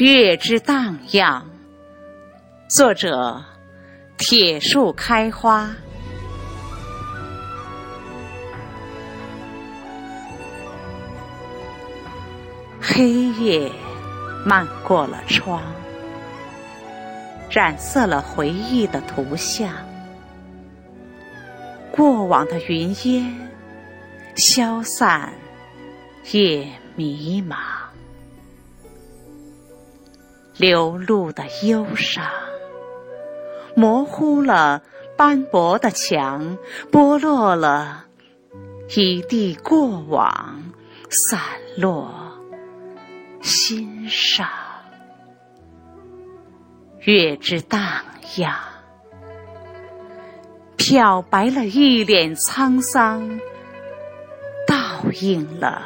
月之荡漾，作者：铁树开花。黑夜漫过了窗，染色了回忆的图像。过往的云烟消散，也迷茫。流露的忧伤，模糊了斑驳的墙，剥落了一地过往，散落心上。月之荡漾，漂白了一脸沧桑，倒映了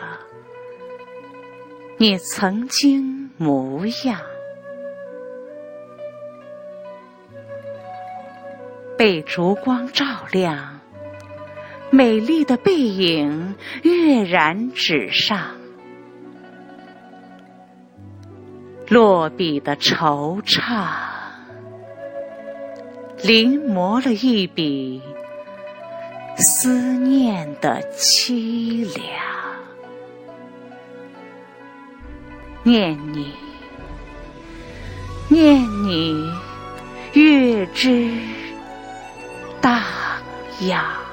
你曾经模样。被烛光照亮，美丽的背影跃然纸上，落笔的惆怅，临摹了一笔思念的凄凉。念你，念你，月之。荡漾。